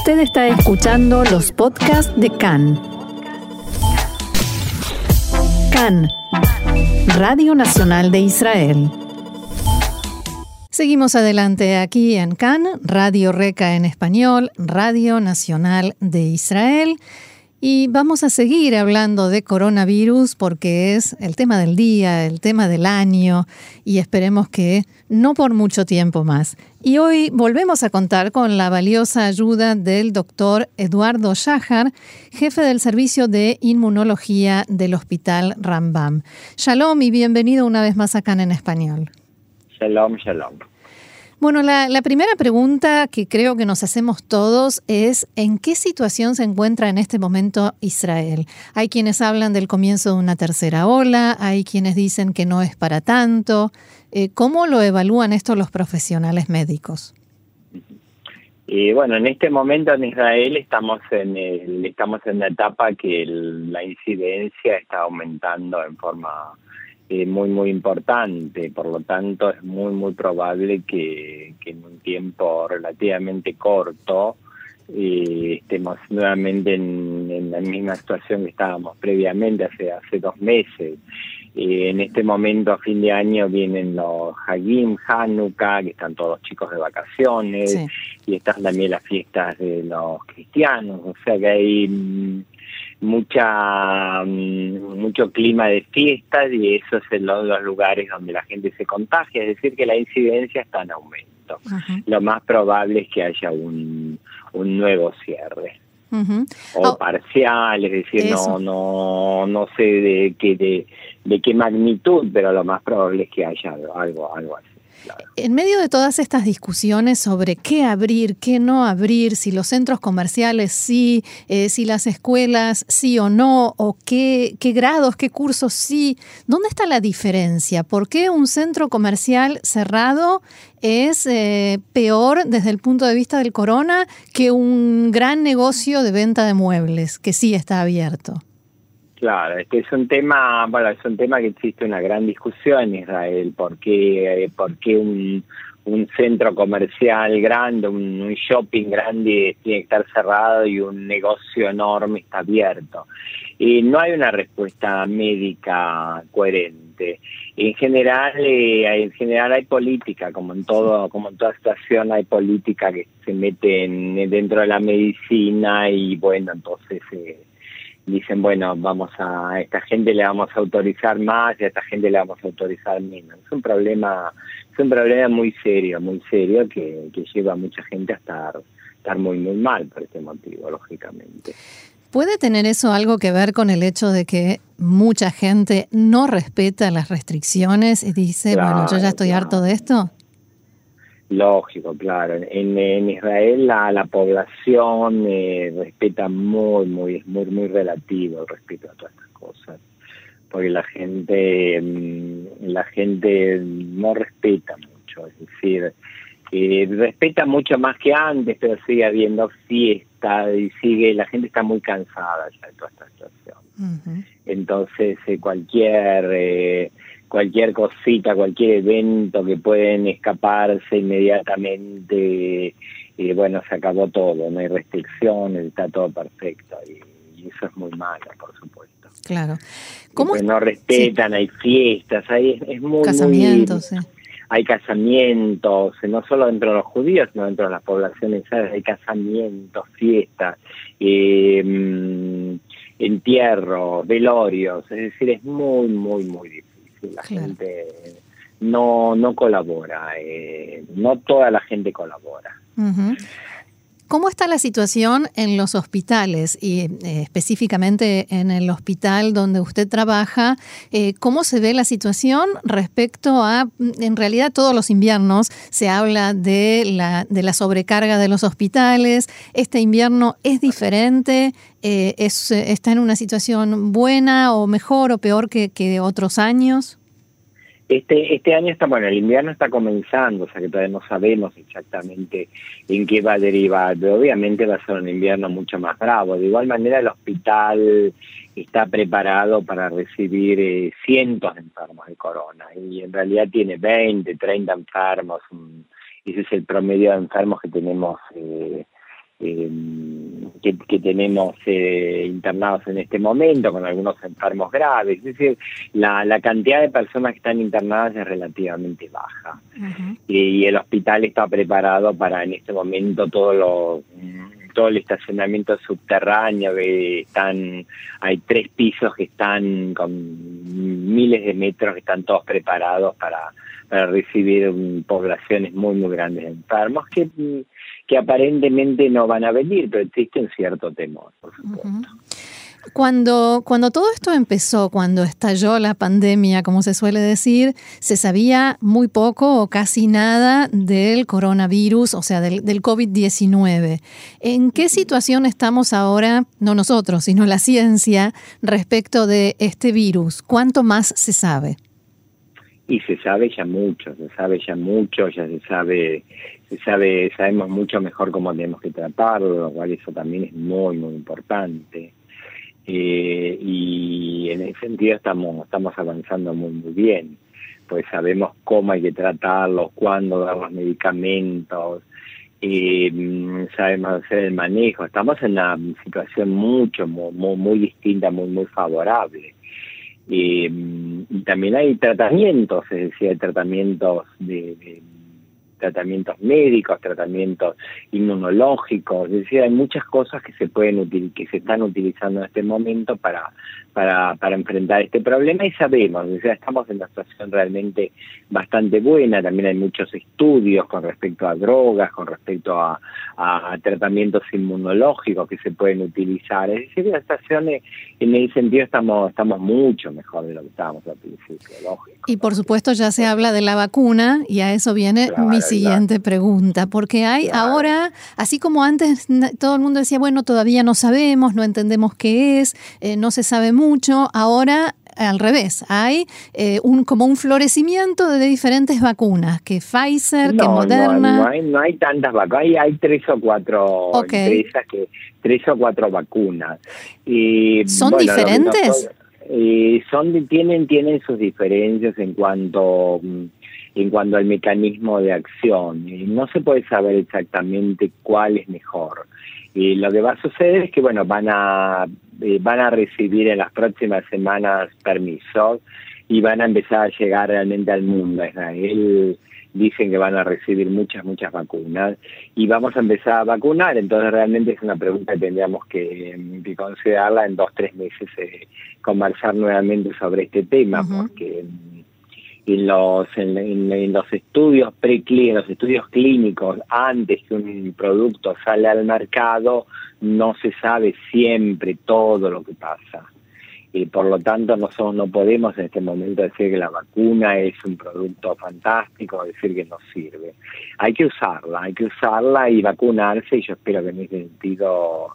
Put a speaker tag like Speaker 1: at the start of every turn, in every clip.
Speaker 1: Usted está escuchando los podcasts de CAN. CAN, Radio Nacional de Israel. Seguimos adelante aquí en CAN, Radio Reca en español, Radio Nacional de Israel. Y vamos a seguir hablando de coronavirus porque es el tema del día, el tema del año y esperemos que no por mucho tiempo más. Y hoy volvemos a contar con la valiosa ayuda del doctor Eduardo Shahar, jefe del servicio de inmunología del Hospital Rambam. Shalom y bienvenido una vez más acá en español.
Speaker 2: Shalom, shalom.
Speaker 1: Bueno, la, primera pregunta que creo que nos hacemos todos es ¿en qué situación se encuentra en este momento Israel? Hay quienes hablan del comienzo de una tercera ola, hay quienes dicen que no es para tanto. Eh, ¿Cómo lo evalúan esto los profesionales médicos?
Speaker 2: Y bueno, en este momento en Israel estamos en el, estamos en la etapa que la incidencia está aumentando en forma eh, muy, muy importante. Por lo tanto, es muy, muy probable que, en un tiempo relativamente corto eh, estemos nuevamente en, la misma situación que estábamos previamente, hace, hace dos meses. Eh, en este momento, a fin de año, vienen los Hagim, Hanukkah, que están todos los chicos de vacaciones, y están también las fiestas de los cristianos, o sea que hay mm, mucha mm, mucho clima de fiestas y eso es en los, lugares donde la gente se contagia, es decir, que la incidencia está en aumento. Lo más probable es que haya un, un nuevo cierre. o oh. parcial, es decir, no no no sé de qué de, de qué magnitud, pero lo más probable es que haya algo algo así.
Speaker 1: En medio de todas estas discusiones sobre qué abrir, qué no abrir, si los centros comerciales sí, eh, si las escuelas sí o no, o qué, qué grados, qué cursos sí, ¿dónde está la diferencia? ¿Por qué un centro comercial cerrado es eh, peor desde el punto de vista del corona que un gran negocio de venta de muebles que sí está abierto?
Speaker 2: Claro, este es un tema, bueno, es un tema que existe una gran discusión en Israel, porque eh, por qué un, un centro comercial grande, un, shopping grande tiene que estar cerrado y un negocio enorme está abierto. Y no hay una respuesta médica coherente. En general, eh, en general hay política, como en todo, como en toda situación hay política que se mete en, dentro de la medicina y bueno, entonces eh, dicen, bueno, vamos a, esta gente le vamos a autorizar más y a esta gente le vamos a autorizar menos. Es un problema, es un problema muy serio, muy serio que, que lleva a mucha gente a estar, estar muy, muy mal por este motivo, lógicamente.
Speaker 1: ¿Puede tener eso algo que ver con el hecho de que mucha gente no respeta las restricciones y dice, bueno, yo ya estoy harto de esto?
Speaker 2: Lógico, claro. En, en Israel la, la población eh, respeta muy, muy, muy, muy relativo el respeto a todas estas cosas, porque la gente, mm, la gente no respeta mucho, es decir, eh, respeta mucho más que antes, pero sigue habiendo fiesta y sigue, la gente está muy cansada ya de toda esta situación. Entonces, eh, cualquier eh, cualquier cosita, cualquier evento que pueden escaparse inmediatamente, y bueno, se acabó todo, no hay restricciones, está todo perfecto y, eso es muy malo, por supuesto.
Speaker 1: Claro.
Speaker 2: ¿Cómo? no respetan, hay fiestas, hay, es muy...
Speaker 1: Casamientos,
Speaker 2: Hay casamientos, no solo dentro de los judíos, sino dentro de las poblaciones, hay casamientos, fiestas. Eh, entierros, velorios, es decir, es muy, muy, muy difícil la gente no, no colabora, eh, no toda la gente colabora.
Speaker 1: ¿Cómo está la situación en los hospitales y eh, específicamente en el hospital donde usted trabaja? Eh, ¿Cómo se ve la situación respecto a, en realidad todos los inviernos se habla de la, de la sobrecarga de los hospitales? ¿Este invierno es diferente? Eh, es, ¿Está en una situación buena o mejor o peor que otros años?
Speaker 2: Este, este año está, bueno, el invierno está comenzando, o sea que todavía no sabemos exactamente en qué va a derivar, pero obviamente va a ser un invierno mucho más bravo. De igual manera el hospital está preparado para recibir eh, cientos de enfermos de corona y en realidad tiene 20, 30 enfermos, ese es el promedio de enfermos que tenemos eh, eh, que, tenemos eh, internados en este momento, con algunos enfermos graves. Es decir, la, la cantidad de personas que están internadas es relativamente baja. y, el hospital está preparado para en este momento todo lo todo el estacionamiento subterráneo que están hay tres pisos que están con miles de metros que están todos preparados para, para recibir poblaciones muy muy grandes de enfermos que que aparentemente no van a venir, pero existe un cierto temor, por supuesto.
Speaker 1: Cuando, cuando todo esto empezó, cuando estalló la pandemia, como se suele decir, se sabía muy poco o casi nada del coronavirus, o sea, del, del COVID-19. ¿En qué situación estamos ahora, no nosotros, sino la ciencia, respecto de este virus? ¿Cuánto más se sabe?
Speaker 2: Y se sabe ya mucho, se sabe ya mucho, ya se sabe se sabe, sabemos mucho mejor cómo tenemos que tratarlo, lo cual eso también es muy, muy importante. Eh, y en ese sentido estamos, estamos avanzando muy, muy bien, pues sabemos cómo hay que tratarlo, cuándo dar los medicamentos, eh, sabemos hacer el manejo, estamos en una situación mucho, muy, muy, distinta, muy, muy favorable. Eh, y también hay tratamientos, es decir, hay tratamientos de tratamientos médicos, tratamientos inmunológicos, es decir, hay muchas cosas que se pueden que se están utilizando en este momento para para, para enfrentar este problema y sabemos, o sea, estamos en una situación realmente bastante buena, también hay muchos estudios con respecto a drogas, con respecto a, a tratamientos inmunológicos que se pueden utilizar, es decir, la situación en ese sentido estamos, estamos mucho mejor de lo que estábamos al principio, lógico.
Speaker 1: Y por supuesto ya se habla de la vacuna y a eso viene mi siguiente pregunta, porque hay ahora, así como antes todo el mundo decía, bueno, todavía no sabemos, no entendemos qué es, eh, no se sabe mucho, ahora al revés, hay eh, un como un florecimiento de diferentes vacunas, que Pfizer, que Moderna.
Speaker 2: No, hay, no hay tantas vacunas, hay, tres o cuatro empresas que tres o cuatro vacunas. Y,
Speaker 1: ¿Son diferentes?
Speaker 2: Eh, son tienen tienen sus diferencias en cuanto en cuanto al mecanismo de acción. no se puede saber exactamente cuál es mejor. Y lo que va a suceder es que, bueno, van a, eh, van a recibir en las próximas semanas permisos y van a empezar a llegar realmente al mundo. Israel dicen que van a recibir muchas, muchas vacunas y vamos a empezar a vacunar. Entonces realmente es una pregunta que tendríamos que, considerarla en dos, tres meses, eh, conversar nuevamente sobre este tema, porque en los, en, los estudios preclínicos, los estudios clínicos, antes que un producto sale al mercado, no se sabe siempre todo lo que pasa. Y por lo tanto, nosotros no podemos en este momento decir que la vacuna es un producto fantástico, decir que nos sirve. Hay que usarla, hay que usarla y vacunarse, y yo espero que en ese sentido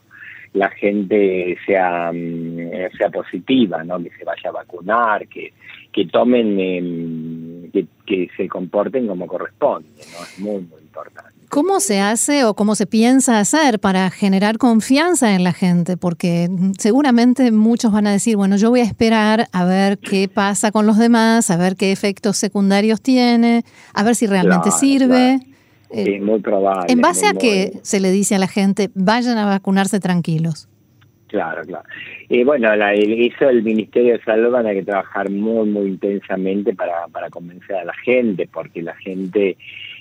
Speaker 2: la gente sea, mm, sea positiva, ¿no? que se vaya a vacunar, que, que tomen, em, que, que, se comporten como corresponde, ¿no? es muy, muy importante.
Speaker 1: ¿Cómo se hace o cómo se piensa hacer para generar confianza en la gente? Porque seguramente muchos van a decir, bueno, yo voy a esperar a ver qué pasa con los demás, a ver qué efectos secundarios tiene, a ver si realmente sirve.
Speaker 2: Sí, muy probable.
Speaker 1: ¿En base a qué se le dice a la gente, vayan a vacunarse tranquilos?
Speaker 2: Claro, claro. Y bueno, la, hizo el Ministerio de Salud, van a que trabajar muy, muy intensamente para, para convencer a la gente, porque la gente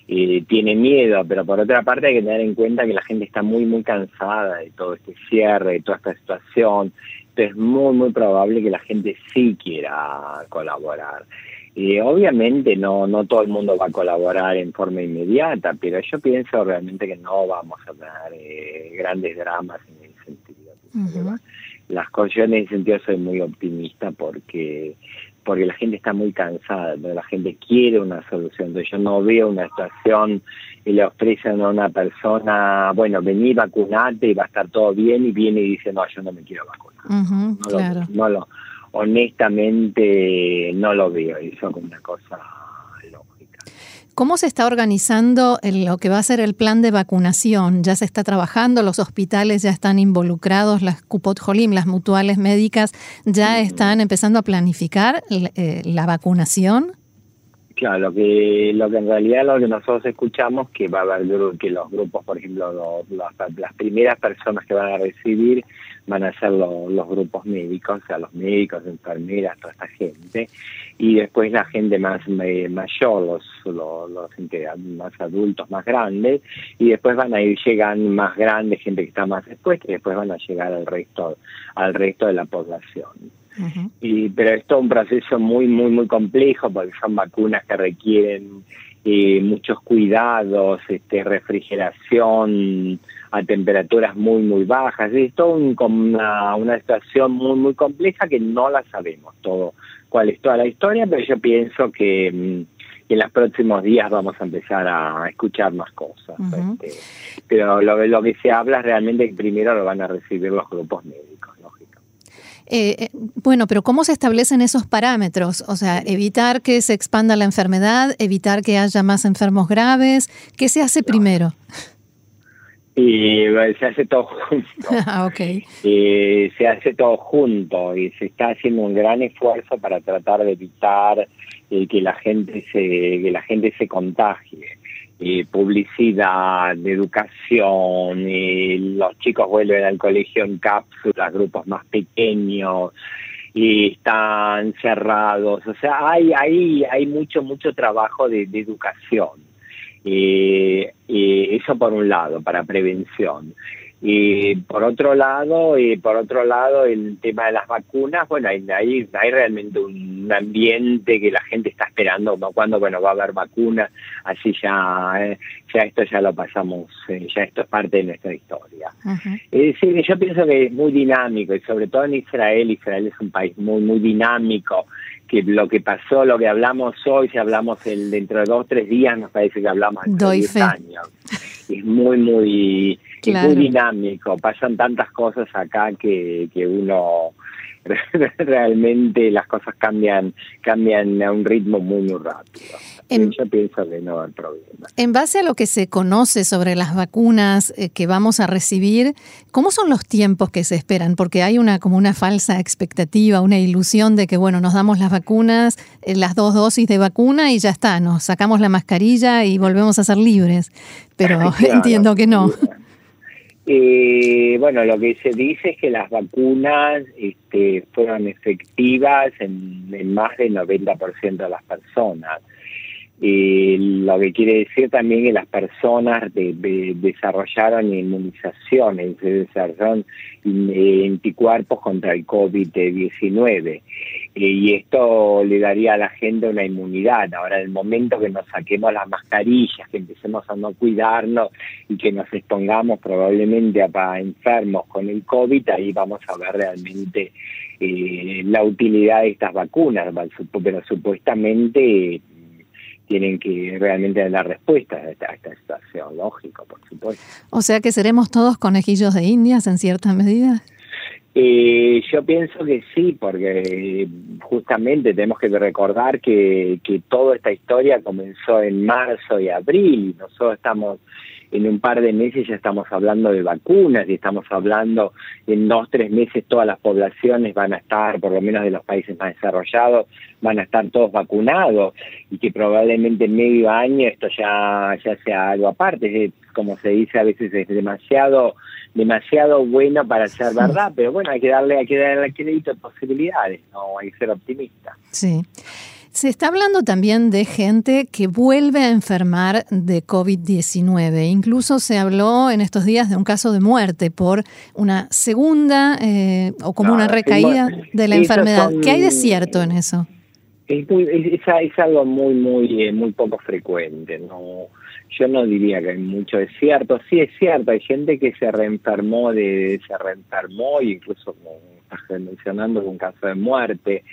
Speaker 2: eh, tiene miedo, pero por otra parte hay que tener en cuenta que la gente está muy, muy cansada de todo este cierre, de toda esta situación. Entonces es muy, muy probable que la gente sí quiera colaborar. Y obviamente no, no todo el mundo va a colaborar en forma inmediata, pero yo pienso realmente que no vamos a tener eh, grandes dramas en ese sentido. Las cosas, yo en ese sentido soy muy optimista porque porque la gente está muy cansada, la gente quiere una solución. Entonces yo no veo una situación y le ofrecen a una persona, bueno, vení, vacunate y va a estar todo bien y viene y dice, no, yo no me quiero vacunar.
Speaker 1: claro.
Speaker 2: no lo honestamente no lo veo, eso como una cosa lógica.
Speaker 1: ¿Cómo se está organizando lo que va a ser el plan de vacunación? ¿Ya se está trabajando? ¿Los hospitales ya están involucrados? ¿Las Cupot Jolim, las mutuales médicas, ya están empezando a planificar eh, la vacunación?
Speaker 2: Claro, lo que, lo que en realidad lo que nosotros escuchamos que va a haber que los grupos, por ejemplo, las primeras personas que van a recibir van a ser los grupos médicos, o sea, los médicos, enfermeras, toda esta gente, y después la gente más eh, mayor, los, los, los más adultos, más grandes, y después van a ir llegando más grandes, gente que está más expuesta, y después van a llegar al resto, al resto de la población. y, pero es todo un proceso muy, muy, muy complejo porque son vacunas que requieren eh, muchos cuidados, este, refrigeración, a temperaturas muy, muy bajas. Es todo una, una situación muy, muy compleja que no la sabemos todo cuál es toda la historia, pero yo pienso que, mm, en los próximos días vamos a empezar a escuchar más cosas. Este, pero lo, lo que se habla es realmente que primero lo van a recibir los grupos médicos.
Speaker 1: Eh, eh, bueno, pero ¿cómo se establecen esos parámetros? O sea, evitar que se expanda la enfermedad, evitar que haya más enfermos graves. ¿Qué se hace primero?
Speaker 2: y se hace todo junto.
Speaker 1: Ah, okay.
Speaker 2: y se hace todo junto y se está haciendo un gran esfuerzo para tratar de evitar eh, que la gente se que la gente se contagie. Publicidad, educación, los chicos vuelven al colegio en cápsulas, grupos más pequeños y están cerrados, o sea, hay hay hay mucho mucho trabajo de educación y eso por un lado, para prevención. Y por otro lado, y por otro lado, el tema de las vacunas, bueno, hay, hay, hay realmente un ambiente que la gente está esperando, cuando bueno va a haber vacunas, así ya, eh, ya esto ya lo pasamos, eh, ya esto es parte de nuestra historia. Es decir, yo pienso que es muy dinámico y sobre todo en Israel, Israel es un país muy, muy dinámico que lo que pasó, lo que hablamos hoy, si hablamos el, dentro de dos o tres días, nos parece que hablamos de 10 años. Es muy, muy, muy dinámico. Pasan tantas cosas acá que, que uno realmente las cosas cambian, cambian a un ritmo muy, muy rápido. En, que no hay problema.
Speaker 1: En base a lo que se conoce sobre las vacunas eh, que vamos a recibir, ¿cómo son los tiempos que se esperan? Porque hay una como una falsa expectativa, una ilusión de que bueno, nos damos las vacunas, eh, las dos dosis de vacuna y ya está, nos sacamos la mascarilla y volvemos a ser libres. Pero entiendo que no.
Speaker 2: Eh, bueno, lo que se dice es que las vacunas este, fueron efectivas en, en más del 90% de las personas. Eh, lo que quiere decir también que las personas de, desarrollaron inmunizaciones, desarrollaron eh, anticuerpos contra el COVID-19. Eh, y esto le daría a la gente una inmunidad. Ahora, en el momento que nos saquemos las mascarillas, que empecemos a no cuidarnos y que nos expongamos probablemente a, enfermos con el COVID, ahí vamos a ver realmente la utilidad de estas vacunas. Pero supuestamente tienen que realmente dar respuesta a esta, situación, lógico, por supuesto.
Speaker 1: O sea que seremos todos conejillos de indias en cierta medida.
Speaker 2: Eh, yo pienso que sí, porque justamente tenemos que recordar que, que toda esta historia comenzó en marzo y abril y nosotros estamos en un par de meses ya estamos hablando de vacunas y estamos hablando en dos, tres meses todas las poblaciones van a estar, por lo menos de los países más desarrollados, van a estar todos vacunados y que probablemente en medio año esto ya, ya sea algo aparte, como se dice a veces es demasiado demasiado bueno para ser verdad, pero bueno, hay que darle, hay que darle crédito a posibilidades, no hay que ser optimista.
Speaker 1: Sí. Se está hablando también de gente que vuelve a enfermar de COVID-19. Incluso se habló en estos días de un caso de muerte por una segunda eh, o como una recaída de la enfermedad. ¿Qué hay de cierto en eso?
Speaker 2: Es, es, algo muy, muy, eh, muy poco frecuente. No, yo no diría que hay mucho de cierto. Sí es cierto, hay gente que se reenfermó de, se reenfermó incluso mencionando un caso de muerte,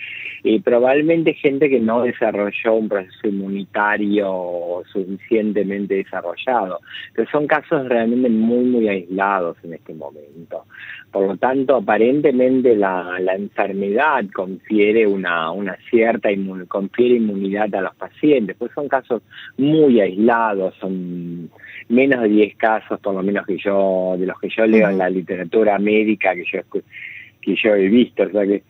Speaker 2: y probablemente gente que no desarrolló un proceso inmunitario suficientemente desarrollado, pero son casos realmente muy, muy aislados en este momento. Por lo tanto, aparentemente la, la enfermedad confiere una, una cierta confiere inmunidad a los pacientes, pues son casos muy aislados, son menos de 10 casos, por lo menos que yo, de los que yo leo en la literatura médica, que yo que yo he visto, o sea que,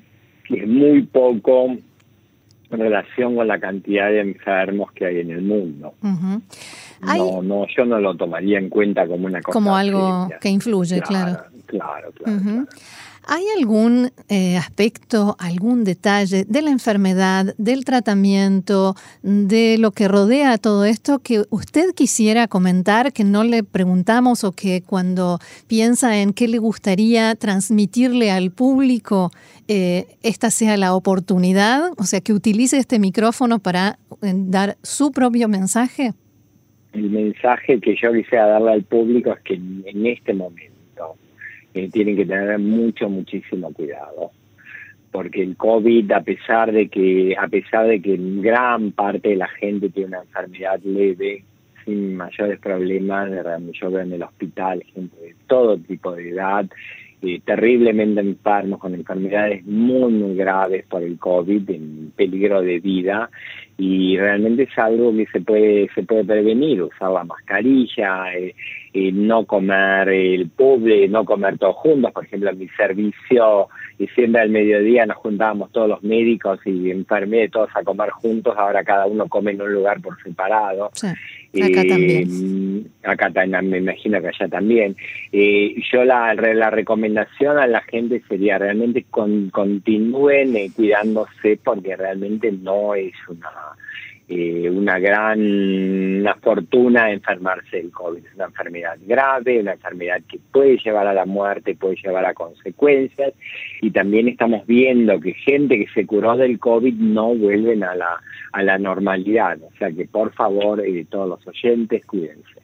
Speaker 2: es muy poco en relación con la cantidad de enfermos que hay en el mundo. No, no, yo no lo tomaría en cuenta como una cosa.
Speaker 1: Como algo que influye, claro.
Speaker 2: Claro, claro.
Speaker 1: ¿Hay algún eh, aspecto, algún detalle de la enfermedad, del tratamiento, de lo que rodea todo esto que usted quisiera comentar, que no le preguntamos o que cuando piensa en qué le gustaría transmitirle al público, eh, esta sea la oportunidad? O sea, que utilice este micrófono para eh, dar su propio mensaje.
Speaker 2: El mensaje que yo quisiera darle al público es que en este momento tienen que tener mucho, muchísimo cuidado. Porque el COVID, a pesar de que, a pesar de que gran parte de la gente tiene una enfermedad leve, sin mayores problemas, yo veo en el hospital gente de todo tipo de edad, eh, terriblemente enfermos con enfermedades muy, muy graves por el COVID, en peligro de vida, y realmente es algo que se puede, se puede prevenir, usar la mascarilla, eh, no comer el pobre, no comer todos juntos. Por ejemplo, en mi servicio, y siempre al mediodía nos juntábamos todos los médicos y enfermeros todos a comer juntos. Ahora cada uno come en un lugar por separado.
Speaker 1: Acá también.
Speaker 2: Acá también, me imagino que allá también. Eh, yo la, la recomendación a la gente sería realmente con, continúen eh, cuidándose porque realmente no es una eh, una gran una fortuna enfermarse del COVID. Es una enfermedad grave, una enfermedad que puede llevar a la muerte, puede llevar a consecuencias y también estamos viendo que gente que se curó del COVID no vuelven a la, a la normalidad. O sea que por favor, eh, todos los oyentes, cuídense.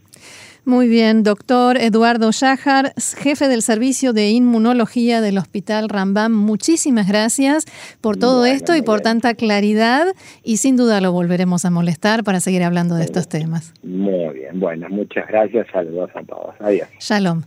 Speaker 1: Muy bien, doctor Eduardo Shajar, jefe del Servicio de Inmunología del Hospital Rambam, muchísimas gracias por todo esto y por tanta claridad. Y sin duda lo volveremos a molestar para seguir hablando de estos temas.
Speaker 2: Muy bien, bueno, muchas gracias, saludos a todos, adiós.
Speaker 1: Shalom.